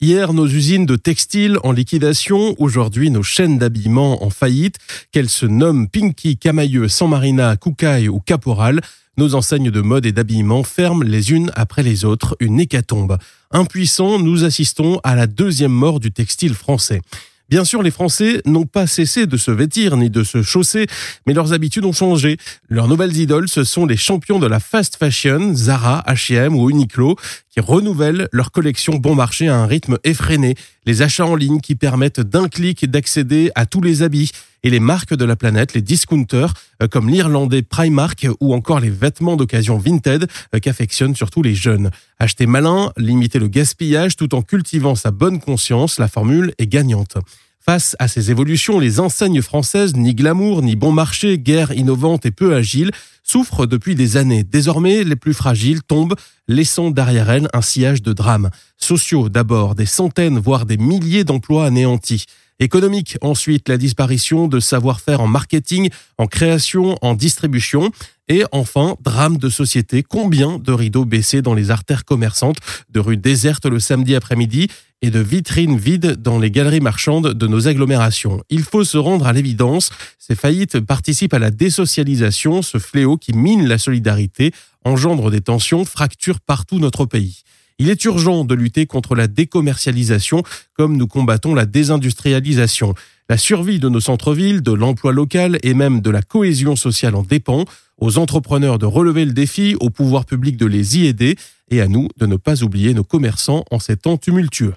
Hier, nos usines de textile en liquidation, aujourd'hui nos chaînes d'habillement en faillite, qu'elles se nomment Pinky, Camailleux, San Marina, Koukaï ou Caporal, nos enseignes de mode et d'habillement ferment les unes après les autres, une hécatombe. Impuissants, nous assistons à la deuxième mort du textile français. Bien sûr, les Français n'ont pas cessé de se vêtir ni de se chausser, mais leurs habitudes ont changé. Leurs nouvelles idoles, ce sont les champions de la fast fashion, Zara, H&M ou Uniqlo, qui renouvellent leur collection bon marché à un rythme effréné. Les achats en ligne qui permettent d'un clic d'accéder à tous les habits et les marques de la planète, les discounters euh, comme l'irlandais Primark ou encore les vêtements d'occasion Vinted euh, qu'affectionnent surtout les jeunes. Acheter malin, limiter le gaspillage tout en cultivant sa bonne conscience, la formule est gagnante. Face à ces évolutions, les enseignes françaises, ni glamour, ni bon marché, guerre innovante et peu agile, souffrent depuis des années. Désormais, les plus fragiles tombent, laissant derrière elles un sillage de drames. Sociaux d'abord, des centaines, voire des milliers d'emplois anéantis. Économique, ensuite, la disparition de savoir-faire en marketing, en création, en distribution. Et enfin, drame de société, combien de rideaux baissés dans les artères commerçantes, de rues désertes le samedi après-midi et de vitrines vides dans les galeries marchandes de nos agglomérations? Il faut se rendre à l'évidence, ces faillites participent à la désocialisation, ce fléau qui mine la solidarité, engendre des tensions, fracture partout notre pays. Il est urgent de lutter contre la décommercialisation comme nous combattons la désindustrialisation. La survie de nos centres-villes, de l'emploi local et même de la cohésion sociale en dépend. Aux entrepreneurs de relever le défi, au pouvoir public de les y aider et à nous de ne pas oublier nos commerçants en ces temps tumultueux.